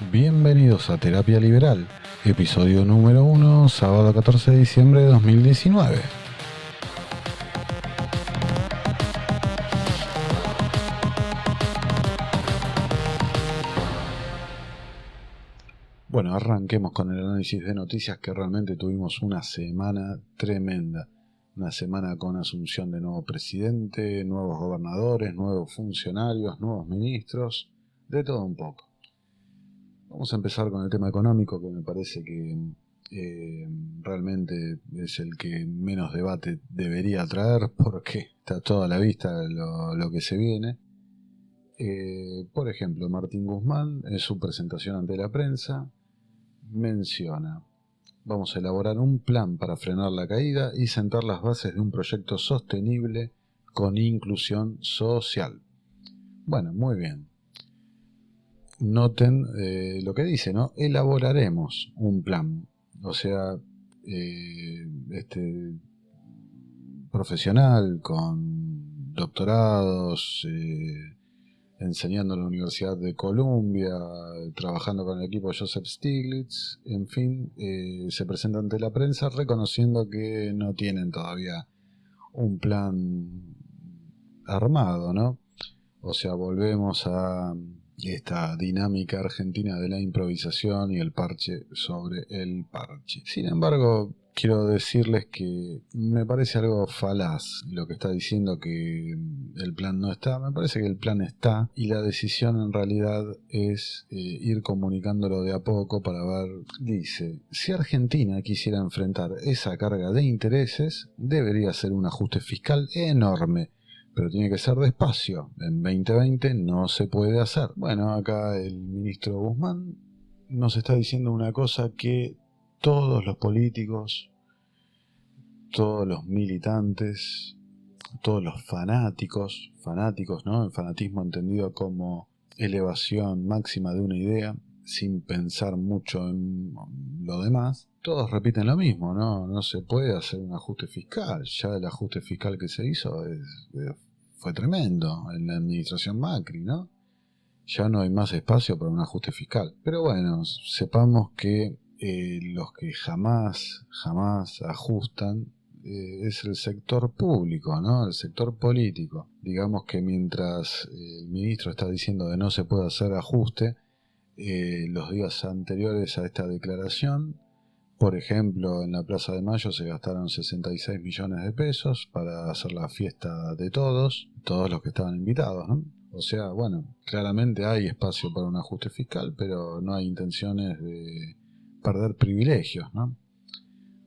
Bienvenidos a Terapia Liberal, episodio número 1, sábado 14 de diciembre de 2019. Bueno, arranquemos con el análisis de noticias que realmente tuvimos una semana tremenda. Una semana con asunción de nuevo presidente, nuevos gobernadores, nuevos funcionarios, nuevos ministros, de todo un poco. Vamos a empezar con el tema económico, que me parece que eh, realmente es el que menos debate debería traer, porque está toda la vista lo, que se viene. Eh, por ejemplo, Martín Guzmán, en su presentación ante la prensa, menciona Vamos a elaborar un plan para frenar la caída y sentar las bases de un proyecto sostenible con inclusión social. Bueno, muy bien. Noten eh, lo que dice, ¿no? Elaboraremos un plan. O sea, eh, este profesional con doctorados, eh, enseñando en la Universidad de Columbia, trabajando con el equipo Joseph Stiglitz, en fin, se presenta ante la prensa reconociendo que no tienen todavía un plan armado, ¿no? O sea, volvemos a esta dinámica argentina de la improvisación y el parche sobre el parche. Sin embargo, quiero decirles que me parece algo falaz lo que está diciendo que el plan no está. Me parece que el plan está y la decisión en realidad es eh, ir comunicándolo de a poco para ver. Dice, si Argentina quisiera enfrentar esa carga de intereses, debería ser un ajuste fiscal enorme pero tiene que ser despacio. En 2020 no se puede hacer. Bueno, acá el ministro Guzmán nos está diciendo una cosa que todos los políticos, todos los militantes, todos los fanáticos, fanáticos, ¿no? El fanatismo entendido como elevación máxima de una idea, sin pensar mucho en lo demás, todos repiten lo mismo, ¿no? No se puede hacer un ajuste fiscal. Ya el ajuste fiscal que se hizo fue tremendo en la administración Macri, ¿no? Ya no hay más espacio para un ajuste fiscal. Pero bueno, sepamos que eh, los que jamás, jamás ajustan eh, es el sector público, ¿no? El sector político. Digamos que mientras eh, el ministro está diciendo que no se puede hacer ajuste, los días anteriores a esta declaración, por ejemplo, en la Plaza de Mayo se gastaron 66 millones de pesos para hacer la fiesta de todos, todos los que estaban invitados, ¿no? O sea, bueno, claramente hay espacio para un ajuste fiscal, pero no hay intenciones de perder privilegios, ¿no?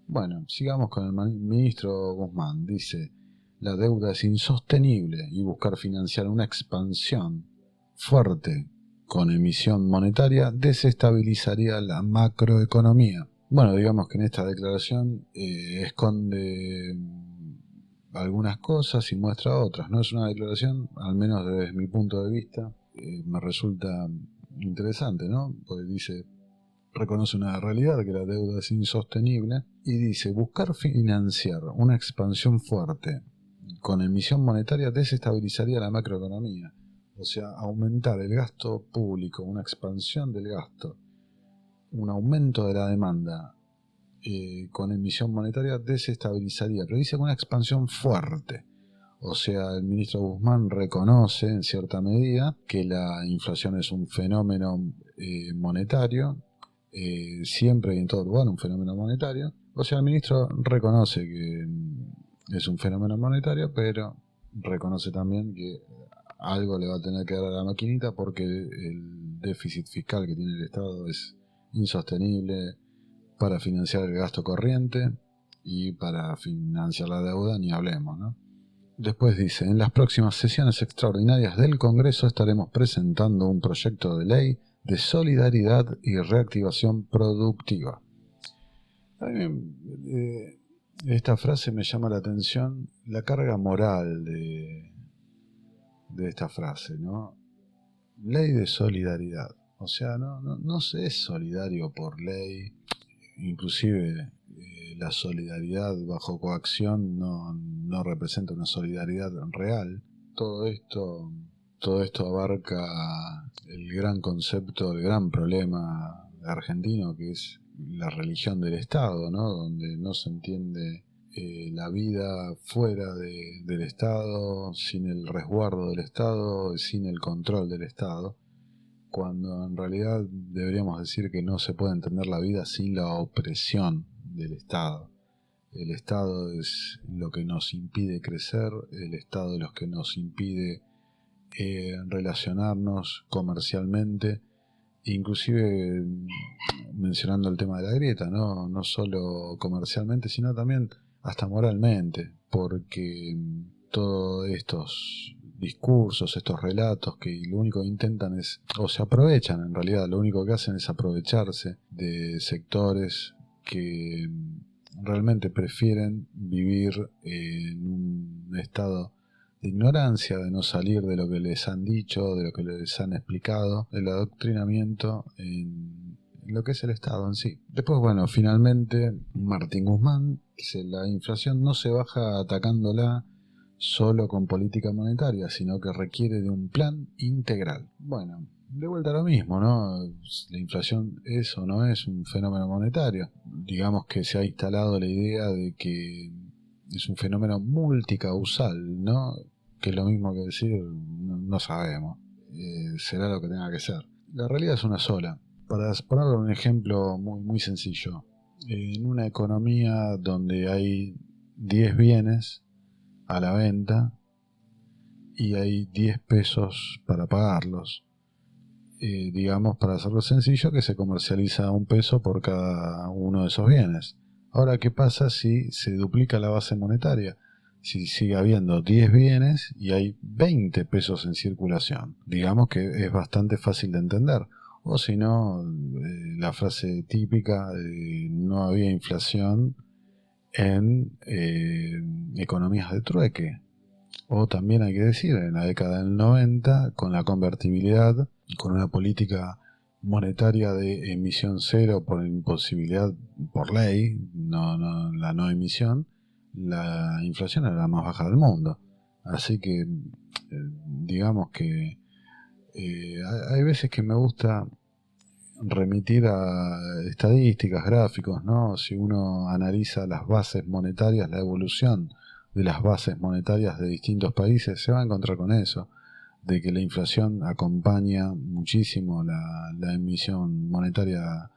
Bueno, sigamos con el ministro Guzmán. Dice, la deuda es insostenible y buscar financiar una expansión fuerte con emisión monetaria desestabilizaría la macroeconomía. Bueno, digamos que en esta declaración eh, esconde algunas cosas y muestra otras. No es una declaración, al menos desde mi punto de vista, eh, me resulta interesante, ¿no? Porque dice, reconoce una realidad que la deuda es insostenible y dice buscar financiar una expansión fuerte con emisión monetaria desestabilizaría la macroeconomía. O sea, aumentar el gasto público, una expansión del gasto, un aumento de la demanda eh, con emisión monetaria desestabilizaría, pero dice una expansión fuerte. O sea, el ministro Guzmán reconoce en cierta medida que la inflación es un fenómeno eh, monetario eh, siempre y en todo lugar un fenómeno monetario. O sea, el ministro reconoce que es un fenómeno monetario, pero reconoce también que algo le va a tener que dar a la maquinita porque el déficit fiscal que tiene el Estado es insostenible para financiar el gasto corriente y para financiar la deuda, ni hablemos. Después dice, en las próximas sesiones extraordinarias del Congreso estaremos presentando un proyecto de ley de solidaridad y reactivación productiva. Eh, esta frase me llama la atención, la carga moral de, de esta frase, ¿no? Ley de solidaridad. O sea, no, no, no se es solidario por ley, inclusive eh, la solidaridad bajo coacción no, no representa una solidaridad real. Todo esto todo esto abarca el gran concepto, el gran problema argentino que es la religión del Estado, ¿no? Donde no se entiende eh, la vida fuera del Estado, sin el resguardo del Estado, sin el control del Estado, cuando en realidad deberíamos decir que no se puede entender la vida sin la opresión del Estado. El Estado es lo que nos impide crecer, el Estado es lo que nos impide eh, relacionarnos comercialmente, inclusive mencionando el tema de la grieta, ¿no? no solo comercialmente, sino también hasta moralmente, porque todos estos discursos, estos relatos que lo único que intentan es, o se aprovechan en realidad, lo único que hacen es aprovecharse de sectores que realmente prefieren vivir en un estado de ignorancia, de no salir de lo que les han dicho, de lo que les han explicado, del adoctrinamiento en lo que es el Estado en sí. Después, bueno, finalmente Martín Guzmán dice, la inflación no se baja atacándola solo con política monetaria, sino que requiere de un plan integral. Bueno, de vuelta a lo mismo, ¿no? La inflación es o no es un fenómeno monetario. Digamos que se ha instalado la idea de que es un fenómeno multicausal, ¿no? Que es lo mismo que decir, no, sabemos. Eh, será lo que tenga que ser. La realidad es una sola. Para poner un ejemplo muy, muy sencillo, en una economía donde hay 10 bienes a la venta y hay 10 pesos para pagarlos, eh, digamos, para hacerlo sencillo, que se comercializa un peso por cada uno de esos bienes. Ahora, ¿qué pasa si se duplica la base monetaria? Si sigue habiendo 10 bienes y hay 20 pesos en circulación. Digamos que es bastante fácil de entender o si no, eh, la frase típica, no había inflación en eh, economías de trueque. O también hay que decir, en la década del 90, con la convertibilidad, con una política monetaria de emisión cero por imposibilidad, por ley, no, no, la no emisión, la inflación era la más baja del mundo. Así que, eh, digamos que eh, hay veces que me gusta remitir a estadísticas, gráficos, ¿no? Si uno analiza las bases monetarias, la evolución de las bases monetarias de distintos países, se va a encontrar con eso, de que la inflación acompaña muchísimo la, emisión monetaria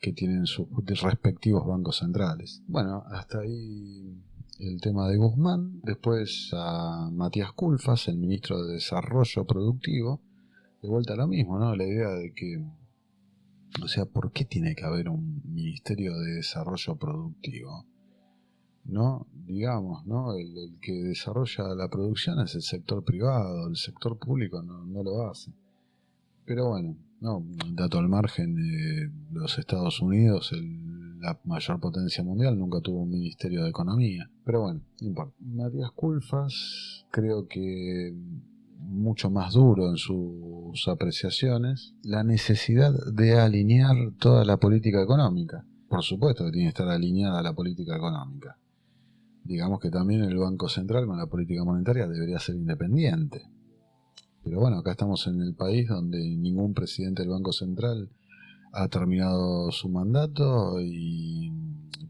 que tienen sus respectivos bancos centrales. Bueno, hasta ahí el tema de Guzmán. Después a Matías Culfas, el ministro de Desarrollo Productivo, de vuelta a lo mismo, ¿no? La idea de que, o sea, ¿por qué tiene que haber un Ministerio de Desarrollo Productivo? ¿No? Digamos, ¿no? El, que desarrolla la producción es el sector privado, el sector público no, no lo hace. Pero bueno, no, dato al margen, de los Estados Unidos, la mayor potencia mundial, nunca tuvo un Ministerio de Economía. Pero bueno, no importa. Matías Culfas, creo que mucho más duro en sus apreciaciones, la necesidad de alinear toda la política económica. Por supuesto que tiene que estar alineada la política económica. Digamos que también el Banco Central con la política monetaria debería ser independiente. Pero bueno, acá estamos en el país donde ningún presidente del Banco Central ha terminado su mandato y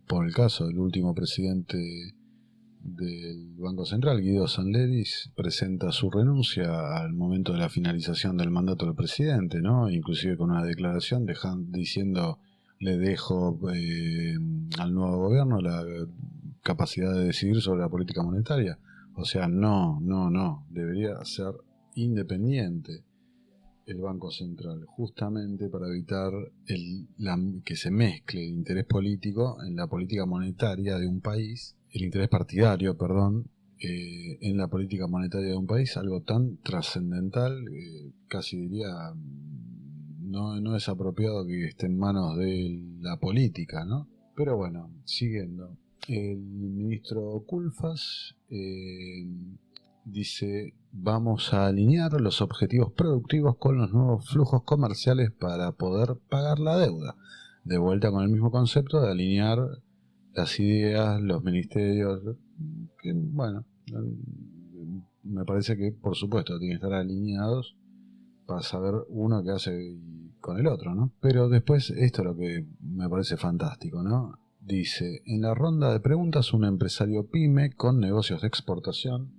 por el caso del último presidente del Banco Central, Guido Sanleris, presenta su renuncia al momento de la finalización del mandato del presidente, ¿no? Inclusive con una declaración diciendo le dejo eh, al nuevo gobierno la capacidad de decidir sobre la política monetaria. O sea, no, no, no, debería ser independiente el Banco Central, justamente para evitar el, que se mezcle el interés político en la política monetaria de un país el interés partidario, perdón, eh, en la política monetaria de un país, algo tan trascendental, eh, casi diría, no, no es apropiado que esté en manos de la política, ¿no? Pero bueno, siguiendo. El ministro Culfas eh, dice, vamos a alinear los objetivos productivos con los nuevos flujos comerciales para poder pagar la deuda. De vuelta con el mismo concepto de alinear las ideas, los ministerios, que bueno, me parece que, por supuesto, tienen que estar alineados para saber uno qué hace con el otro, ¿no? Pero después, esto es lo que me parece fantástico, ¿no? Dice, en la ronda de preguntas, un empresario pyme con negocios de exportación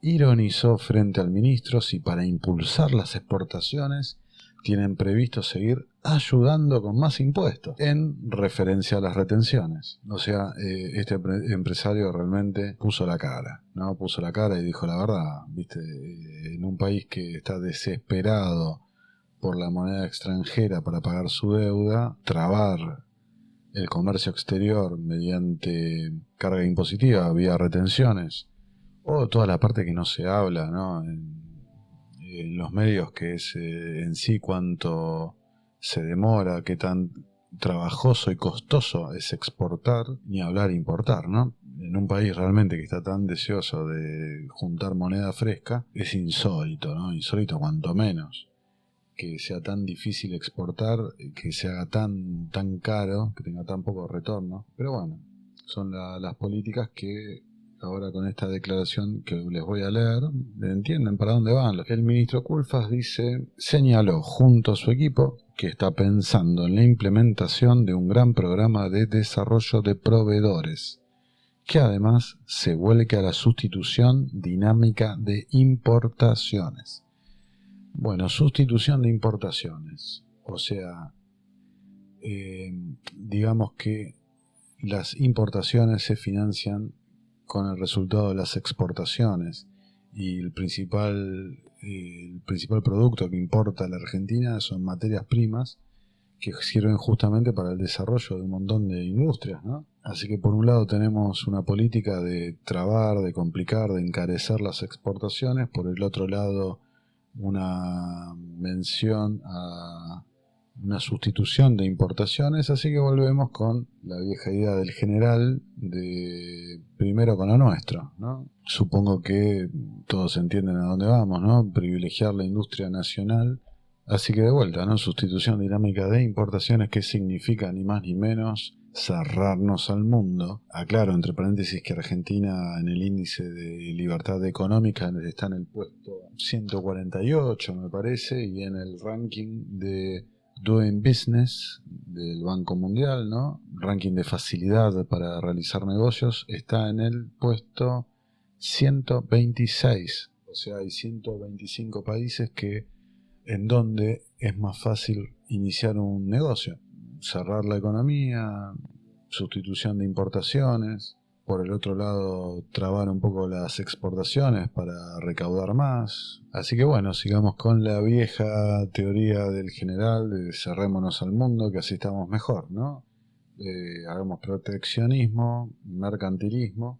ironizó frente al ministro si para impulsar las exportaciones tienen previsto seguir ayudando con más impuestos en referencia a las retenciones. O sea, eh, este empresario realmente puso la cara, ¿no? Puso la cara y dijo la verdad, ¿viste? Eh, en un país que está desesperado por la moneda extranjera para pagar su deuda, trabar el comercio exterior mediante carga impositiva vía retenciones o toda la parte que no se habla, ¿no? Los medios, que es eh, en sí cuánto se demora, qué tan trabajoso y costoso es exportar, ni hablar importar, ¿no? En un país realmente que está tan deseoso de juntar moneda fresca, es insólito, ¿no? Insólito cuanto menos que sea tan difícil exportar, que se haga tan, tan caro, que tenga tan poco retorno. Pero bueno, son las políticas que ahora con esta declaración que les voy a leer, entienden para dónde van. El ministro Culfas dice, señaló junto a su equipo que está pensando en la implementación de un gran programa de desarrollo de proveedores, que además se vuelque a la sustitución dinámica de importaciones. Bueno, sustitución de importaciones. O sea, eh, digamos que las importaciones se financian con el resultado de las exportaciones y el principal, el principal producto que importa la Argentina son materias primas que sirven justamente para el desarrollo de un montón de industrias, ¿no? Así que por un lado tenemos una política de trabar, de complicar, de encarecer las exportaciones, por el otro lado una mención a una sustitución de importaciones, así que volvemos con la vieja idea del general de primero con lo nuestro, ¿no? Supongo que todos entienden a dónde vamos, ¿no? Privilegiar la industria nacional. Así que de vuelta, ¿no? Sustitución dinámica de importaciones que significa ni más ni menos cerrarnos al mundo. Aclaro entre paréntesis que Argentina en el índice de libertad económica está en el puesto 148 me parece y en el ranking de Doing Business del Banco Mundial, ¿no? Ranking de facilidad para realizar negocios está en el puesto 126. O sea, hay 125 países que en donde es más fácil iniciar un negocio, cerrar la economía, sustitución de importaciones, por el otro lado trabar un poco las exportaciones para recaudar más. Así que bueno, sigamos con la vieja teoría del general de cerrémonos al mundo, que así estamos mejor, ¿no? Eh, hagamos proteccionismo, mercantilismo.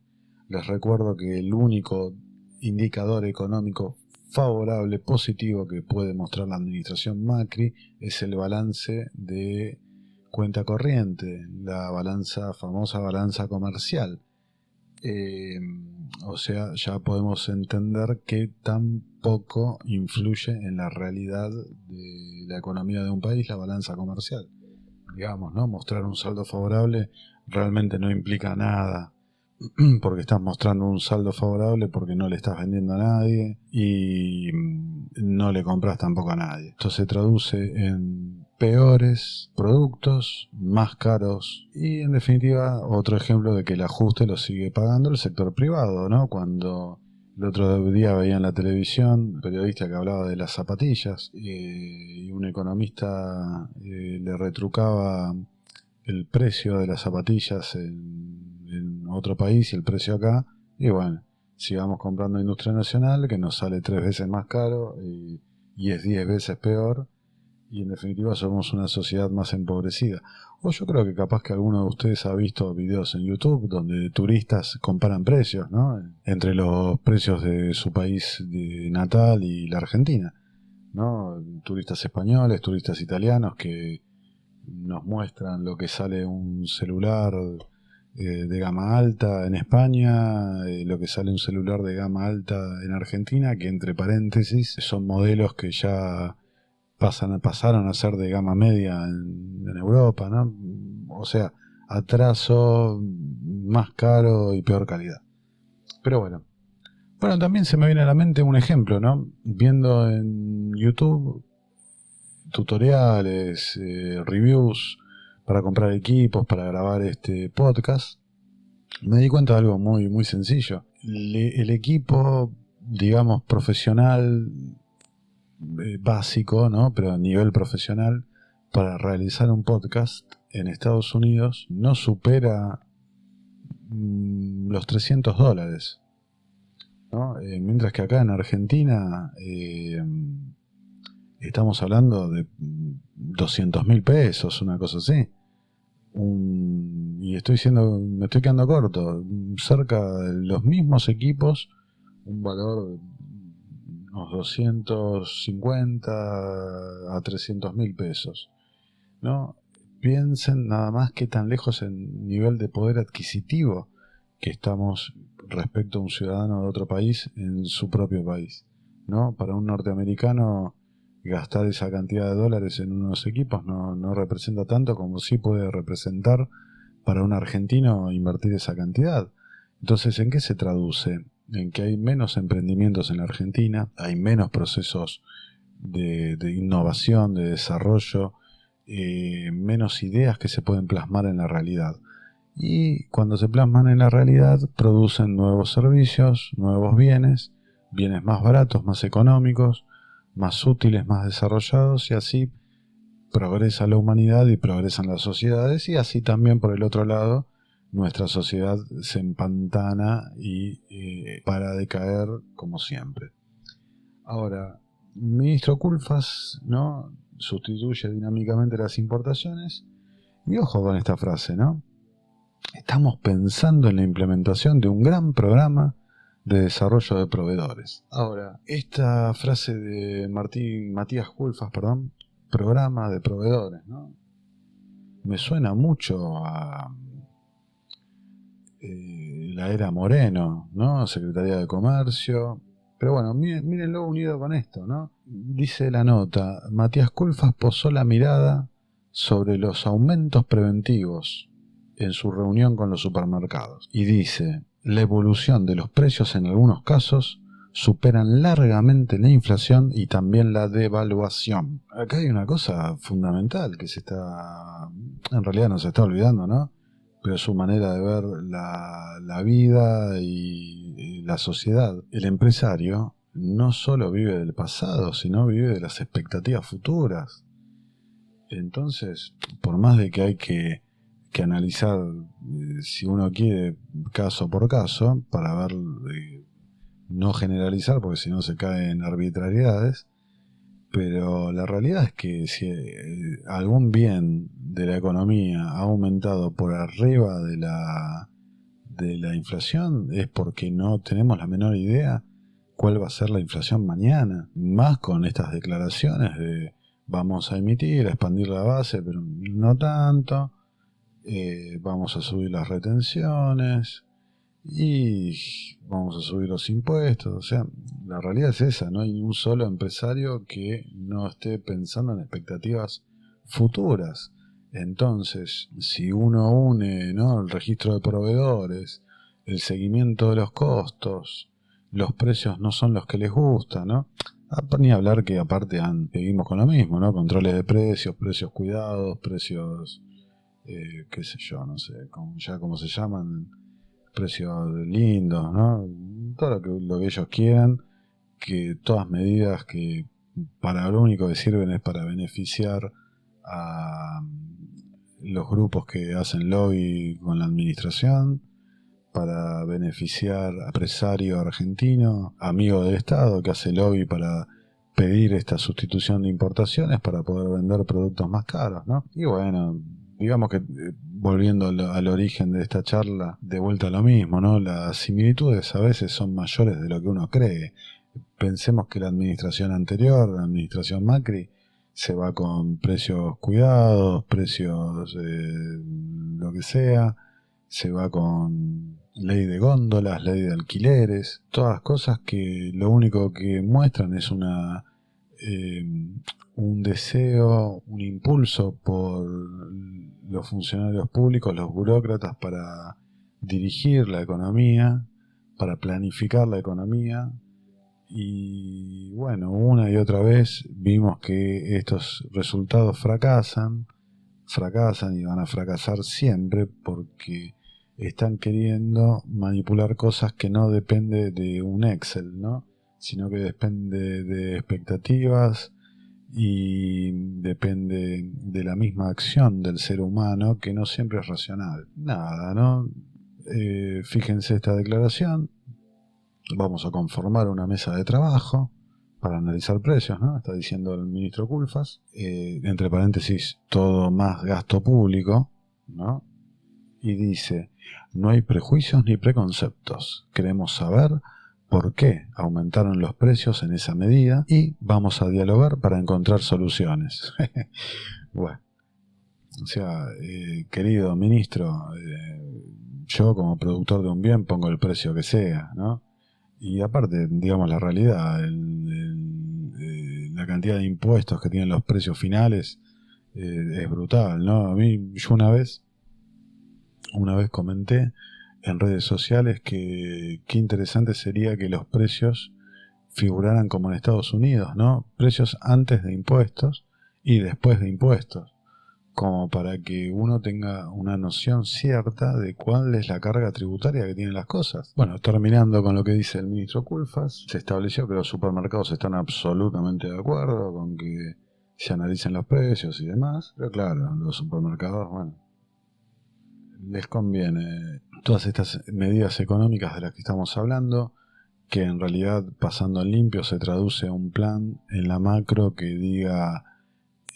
Les recuerdo que el único indicador económico favorable, positivo que puede mostrar la administración Macri es el balance de cuenta corriente, la balanza, famosa balanza comercial eh, o sea, ya podemos entender que tampoco influye en la realidad de la economía de un país la balanza comercial. Digamos, ¿no? Mostrar un saldo favorable realmente no implica nada, porque estás mostrando un saldo favorable porque no le estás vendiendo a nadie y no le compras tampoco a nadie. Esto se traduce en peores productos, más caros y en definitiva otro ejemplo de que el ajuste lo sigue pagando el sector privado, ¿no? Cuando el otro día veía en la televisión un periodista que hablaba de las zapatillas eh, y un economista eh, le retrucaba el precio de las zapatillas en, otro país y el precio acá y bueno, sigamos comprando industria nacional que nos sale tres veces más caro y, y es diez veces peor y en definitiva somos una sociedad más empobrecida. O yo creo que capaz que alguno de ustedes ha visto videos en YouTube donde turistas comparan precios, ¿no? Entre los precios de su país de natal y la Argentina, ¿no? Turistas españoles, turistas italianos que nos muestran lo que sale un celular eh, de gama alta en España, eh, lo que sale un celular de gama alta en Argentina, que entre paréntesis son modelos que ya pasan, pasaron a ser de gama media en, Europa, ¿no? O sea, atraso, más caro y peor calidad. Pero bueno, Bueno, también se me viene a la mente un ejemplo, ¿no? Viendo en YouTube tutoriales, eh, reviews para comprar equipos, para grabar este podcast, me di cuenta de algo muy, muy sencillo. el equipo, digamos, profesional, eh, básico, ¿no? Pero a nivel profesional, para realizar un podcast en Estados Unidos no supera mm, los 300 dólares. Eh, mientras que acá en Argentina eh, estamos hablando de 200 mil pesos, una cosa así. y estoy siendo, me estoy quedando corto. Cerca de los mismos equipos, un valor unos 250 a 300 mil pesos. ¿no? Piensen nada más que tan lejos en nivel de poder adquisitivo que estamos respecto a un ciudadano de otro país en su propio país. ¿no? Para un norteamericano gastar esa cantidad de dólares en unos equipos no, no representa tanto como sí puede representar para un argentino invertir esa cantidad. Entonces, ¿en qué se traduce? En que hay menos emprendimientos en Argentina, hay menos procesos de, de innovación, de desarrollo, eh, menos ideas que se pueden plasmar en la realidad. Y cuando se plasman en la realidad, producen nuevos servicios, nuevos bienes, bienes más baratos, más económicos, más útiles, más desarrollados, y así progresa la humanidad y progresan las sociedades, y así también por el otro lado, nuestra sociedad se empantana y eh, para de caer como siempre. Ahora, ministro Culfas, ¿no? sustituye dinámicamente las importaciones. Y ojo con esta frase, ¿no? Estamos pensando en la implementación de un gran programa de desarrollo de proveedores. Ahora, esta frase de Martín, Matías Culfas, perdón, programa de proveedores, ¿no? Me suena mucho a eh, la era Moreno, ¿no? Secretaría de Comercio, pero bueno, mírenlo unido con esto, ¿no? Dice la nota, Matías Culfas posó la mirada sobre los aumentos preventivos en su reunión con los supermercados y dice, la evolución de los precios en algunos casos superan largamente la inflación y también la devaluación. Acá hay una cosa fundamental que se está, en realidad no se está olvidando, ¿no? Pero su manera de ver la, la vida y la sociedad, el empresario, no solo vive del pasado, sino vive de las expectativas futuras. Entonces, por más de que hay que, analizar, eh, si uno quiere, caso por caso, para ver, eh, no generalizar, porque si no se cae en arbitrariedades, pero la realidad es que si eh, algún bien de la economía ha aumentado por arriba de la de la inflación es porque no tenemos la menor idea cuál va a ser la inflación mañana. Más con estas declaraciones de vamos a emitir, a expandir la base, pero no tanto. Eh, vamos a subir las retenciones y vamos a subir los impuestos. O sea, la realidad es esa, no hay un solo empresario que no esté pensando en expectativas futuras. Entonces, si uno une ¿no? el registro de proveedores, el seguimiento de los costos, los precios no son los que les gustan, ¿no? Ah, ni hablar que aparte seguimos con lo mismo, ¿no? Controles de precios, precios cuidados, precios, eh, qué sé yo, no sé, ya como se llaman, precios lindos, ¿no? Todo lo que, lo que ellos quieran, que todas medidas que para lo único que sirven es para beneficiar a los grupos que hacen lobby con la administración para beneficiar a empresario argentino, amigo del Estado, que hace lobby para pedir esta sustitución de importaciones para poder vender productos más caros, ¿no? Y bueno, digamos que eh, volviendo al, origen de esta charla, de vuelta a lo mismo, ¿no? Las similitudes a veces son mayores de lo que uno cree. Pensemos que la administración anterior, la administración Macri, se va con precios cuidados, precios eh, lo que sea, se va con ley de góndolas, ley de alquileres, todas cosas que lo único que muestran es una eh, un deseo, un impulso por los funcionarios públicos, los burócratas para dirigir la economía, para planificar la economía y bueno, una y otra vez vimos que estos resultados fracasan, fracasan y van a fracasar siempre porque están queriendo manipular cosas que no depende de un Excel, ¿no? Sino que depende de expectativas y depende de la misma acción del ser humano que no siempre es racional. Nada, ¿no? Eh, fíjense esta declaración. Vamos a conformar una mesa de trabajo para analizar precios, ¿no? Está diciendo el ministro Culfas. Eh, entre paréntesis, todo más gasto público, ¿no? Y dice, no hay prejuicios ni preconceptos. Queremos saber por qué aumentaron los precios en esa medida y vamos a dialogar para encontrar soluciones. bueno, o sea, eh, querido ministro, eh, yo como productor de un bien pongo el precio que sea, ¿no? Y aparte, digamos la realidad, eh, la cantidad de impuestos que tienen los precios finales es brutal, ¿no? A mí, yo una vez, una vez comenté en redes sociales que qué interesante sería que los precios figuraran como en Estados Unidos, ¿no? Precios antes de impuestos y después de impuestos, como para que uno tenga una noción cierta de cuál es la carga tributaria que tienen las cosas. Bueno, terminando con lo que dice el ministro Culfas, se estableció que los supermercados están absolutamente de acuerdo con que se analicen los precios y demás, pero claro, los supermercados, bueno, les conviene todas estas medidas económicas de las que estamos hablando, que en realidad pasando en limpio se traduce a un plan en la macro que diga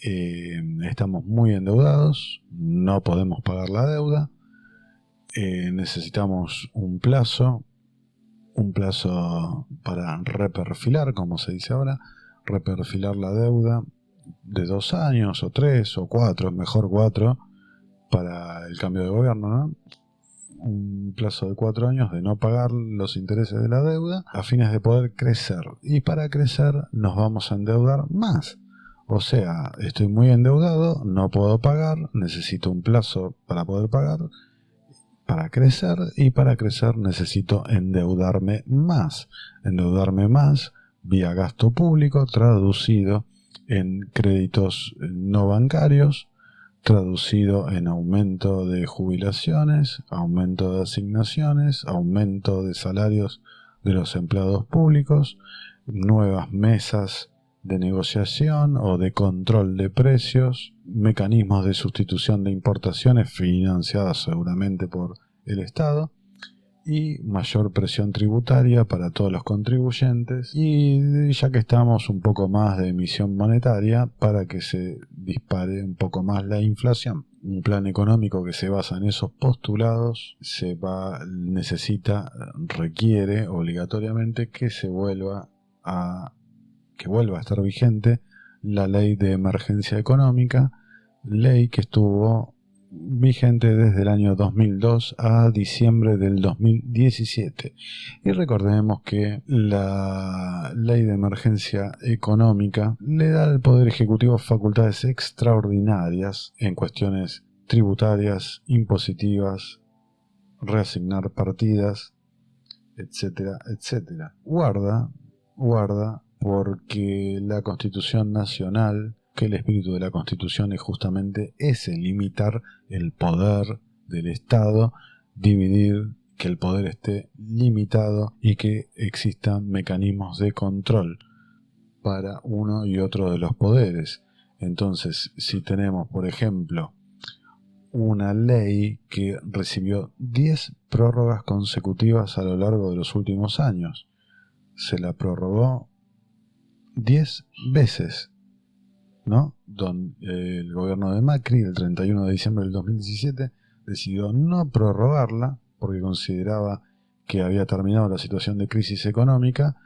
eh, estamos muy endeudados, no podemos pagar la deuda, eh, necesitamos un plazo, un plazo para reperfilar, como se dice ahora, reperfilar la deuda de dos años o tres o cuatro, mejor cuatro, para el cambio de gobierno, ¿no? Un plazo de cuatro años de no pagar los intereses de la deuda a fines de poder crecer. Y para crecer nos vamos a endeudar más. O sea, estoy muy endeudado, no puedo pagar, necesito un plazo para poder pagar, para crecer y para crecer necesito endeudarme más. Endeudarme más vía gasto público traducido en créditos no bancarios traducido en aumento de jubilaciones, aumento de asignaciones, aumento de salarios de los empleados públicos, nuevas mesas de negociación o de control de precios, mecanismos de sustitución de importaciones financiadas seguramente por el Estado, y mayor presión tributaria para todos los contribuyentes y ya que estamos un poco más de emisión monetaria para que se dispare un poco más la inflación. Un plan económico que se basa en esos postulados se va necesita requiere obligatoriamente que se vuelva a que vuelva a estar vigente la ley de emergencia económica, ley que estuvo vigente desde el año 2002 a diciembre del 2017. Y recordemos que la ley de emergencia económica le da al Poder Ejecutivo facultades extraordinarias en cuestiones tributarias, impositivas, reasignar partidas, etcétera, etcétera. Guarda, guarda, porque la Constitución Nacional que el espíritu de la Constitución es justamente ese, limitar el poder del Estado, dividir, que el poder esté limitado y que existan mecanismos de control para uno y otro de los poderes. Entonces, si tenemos, por ejemplo, una ley que recibió 10 prórrogas consecutivas a lo largo de los últimos años, se la prorrogó 10 veces ¿no? el gobierno de Macri, el 31 de diciembre del 2017, decidió no prorrogarla porque consideraba que había terminado la situación de crisis económica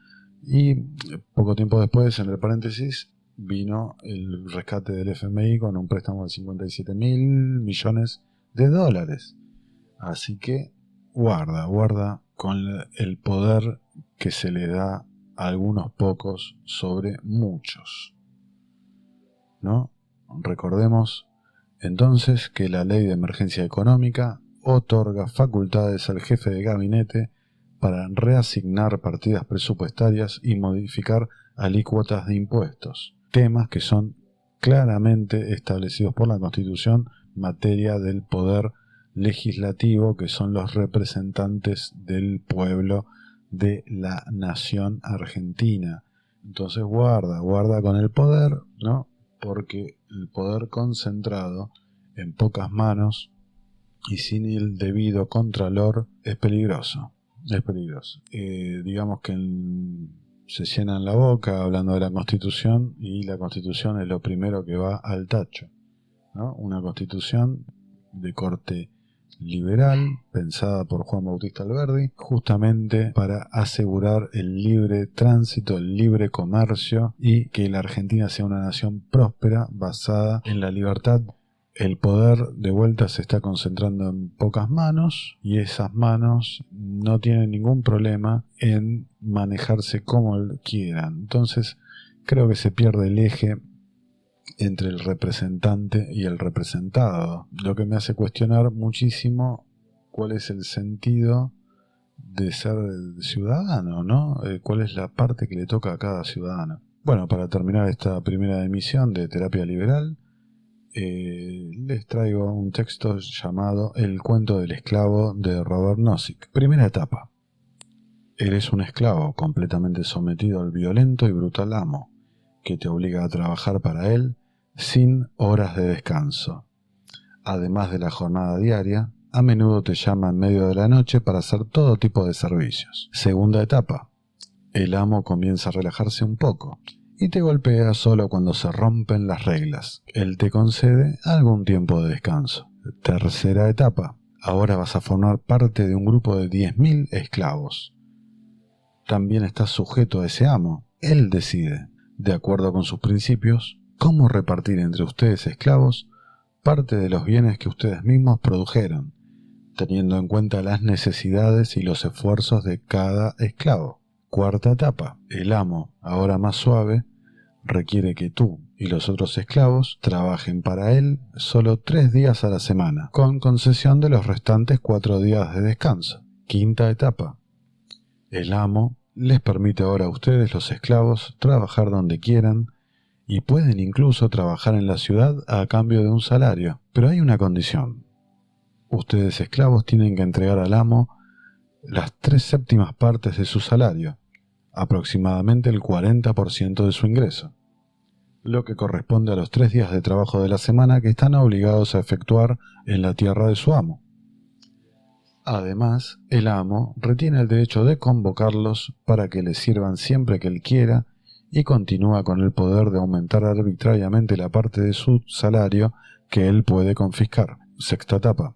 y poco tiempo después, en el paréntesis, vino el rescate del FMI con un préstamo de 57 mil millones de dólares. Así que guarda, guarda con el poder que se le da a algunos pocos sobre muchos. Recordemos entonces que la ley de emergencia económica otorga facultades al jefe de gabinete para reasignar partidas presupuestarias y modificar alícuotas de impuestos, temas que son claramente establecidos por la Constitución materia del poder legislativo que son los representantes del pueblo de la nación argentina. Entonces guarda, guarda con el poder, ¿no? Porque el poder concentrado en pocas manos y sin el debido contralor es peligroso. Es peligroso. Eh, digamos que se llenan la boca hablando de la constitución y la constitución es lo primero que va al tacho. ¿no? Una constitución de corte liberal, pensada por Juan Bautista Alberdi, justamente para asegurar el libre tránsito, el libre comercio y que la Argentina sea una nación próspera basada en la libertad. El poder de vuelta se está concentrando en pocas manos y esas manos no tienen ningún problema en manejarse como quieran. Entonces creo que se pierde el eje entre el representante y el representado, lo que me hace cuestionar muchísimo cuál es el sentido de ser ciudadano, ¿no? Eh, ¿Cuál es la parte que le toca a cada ciudadano? Bueno, para terminar esta primera emisión de Terapia Liberal, eh, les traigo un texto llamado El cuento del esclavo de Robert Nozick. Primera etapa. Eres un esclavo completamente sometido al violento y brutal amo, que te obliga a trabajar para él sin horas de descanso. Además de la jornada diaria, a menudo te llama en medio de la noche para hacer todo tipo de servicios. Segunda etapa. El amo comienza a relajarse un poco y te golpea solo cuando se rompen las reglas. Él te concede algún tiempo de descanso. Tercera etapa. Ahora vas a formar parte de un grupo de 10.000 esclavos. También estás sujeto a ese amo. Él decide, de acuerdo con sus principios, cómo repartir entre ustedes esclavos parte de los bienes que ustedes mismos produjeron, teniendo en cuenta las necesidades y los esfuerzos de cada esclavo. Cuarta etapa. El amo, ahora más suave, requiere que tú y los otros esclavos trabajen para él solo tres días a la semana, con concesión de los restantes cuatro días de descanso. Quinta etapa. El amo les permite ahora a ustedes, los esclavos, trabajar donde quieran, y pueden incluso trabajar en la ciudad a cambio de un salario. Pero hay una condición. Ustedes esclavos tienen que entregar al amo las tres séptimas partes de su salario, aproximadamente el 40% de su ingreso, lo que corresponde a los tres días de trabajo de la semana que están obligados a efectuar en la tierra de su amo. Además, el amo retiene el derecho de convocarlos para que le sirvan siempre que él quiera y continúa con el poder de aumentar arbitrariamente la parte de su salario que él puede confiscar. Sexta etapa.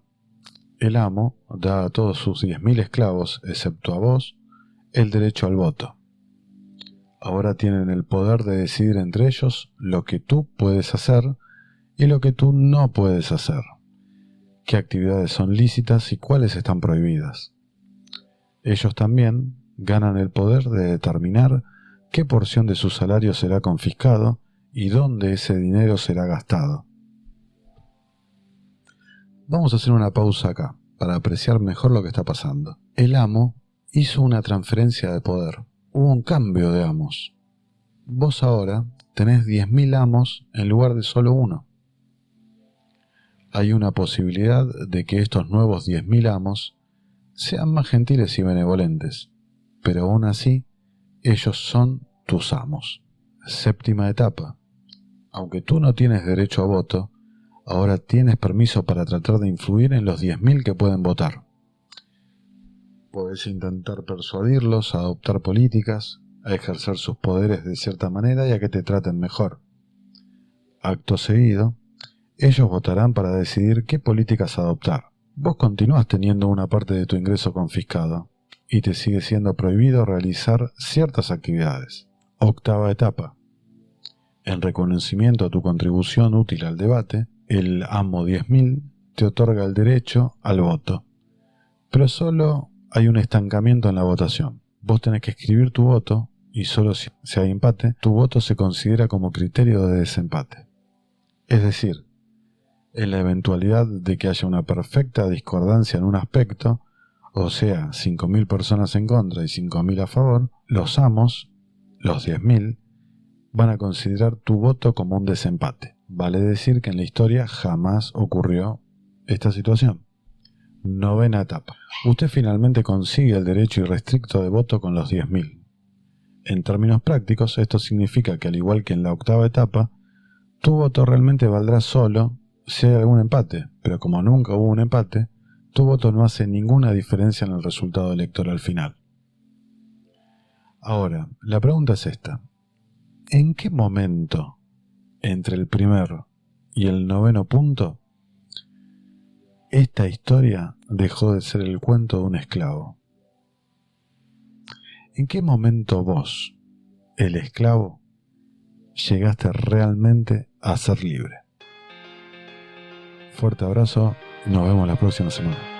El amo da a todos sus diez mil esclavos, excepto a vos, el derecho al voto. Ahora tienen el poder de decidir entre ellos lo que tú puedes hacer y lo que tú no puedes hacer, qué actividades son lícitas y cuáles están prohibidas. Ellos también ganan el poder de determinar qué porción de su salario será confiscado y dónde ese dinero será gastado. Vamos a hacer una pausa acá para apreciar mejor lo que está pasando. El amo hizo una transferencia de poder. Hubo un cambio de amos. Vos ahora tenés 10.000 amos en lugar de solo uno. Hay una posibilidad de que estos nuevos 10.000 amos sean más gentiles y benevolentes, pero aún así ellos son tus amos. Séptima etapa. Aunque tú no tienes derecho a voto, ahora tienes permiso para tratar de influir en los 10.000 que pueden votar. Puedes intentar persuadirlos a adoptar políticas, a ejercer sus poderes de cierta manera y a que te traten mejor. Acto seguido, ellos votarán para decidir qué políticas adoptar. Vos continúas teniendo una parte de tu ingreso confiscado, y te sigue siendo prohibido realizar ciertas actividades. Octava etapa. En reconocimiento a tu contribución útil al debate, el AMO 10.000 te otorga el derecho al voto. Pero solo hay un estancamiento en la votación. Vos tenés que escribir tu voto y solo si, hay empate, tu voto se considera como criterio de desempate. Es decir, en la eventualidad de que haya una perfecta discordancia en un aspecto, o sea, 5.000 personas en contra y 5.000 a favor, los amos, los 10.000, van a considerar tu voto como un desempate. Vale decir que en la historia jamás ocurrió esta situación. Novena etapa. Usted finalmente consigue el derecho irrestricto de voto con los 10.000. En términos prácticos, esto significa que al igual que en la octava etapa, tu voto realmente valdrá solo si hay algún empate, pero como nunca hubo un empate, tu voto no hace ninguna diferencia en el resultado electoral final. Ahora, la pregunta es esta. ¿En qué momento, entre el primero y el noveno punto, esta historia dejó de ser el cuento de un esclavo? ¿En qué momento vos, el esclavo, llegaste realmente a ser libre? Fuerte abrazo, nos vemos la próxima semana.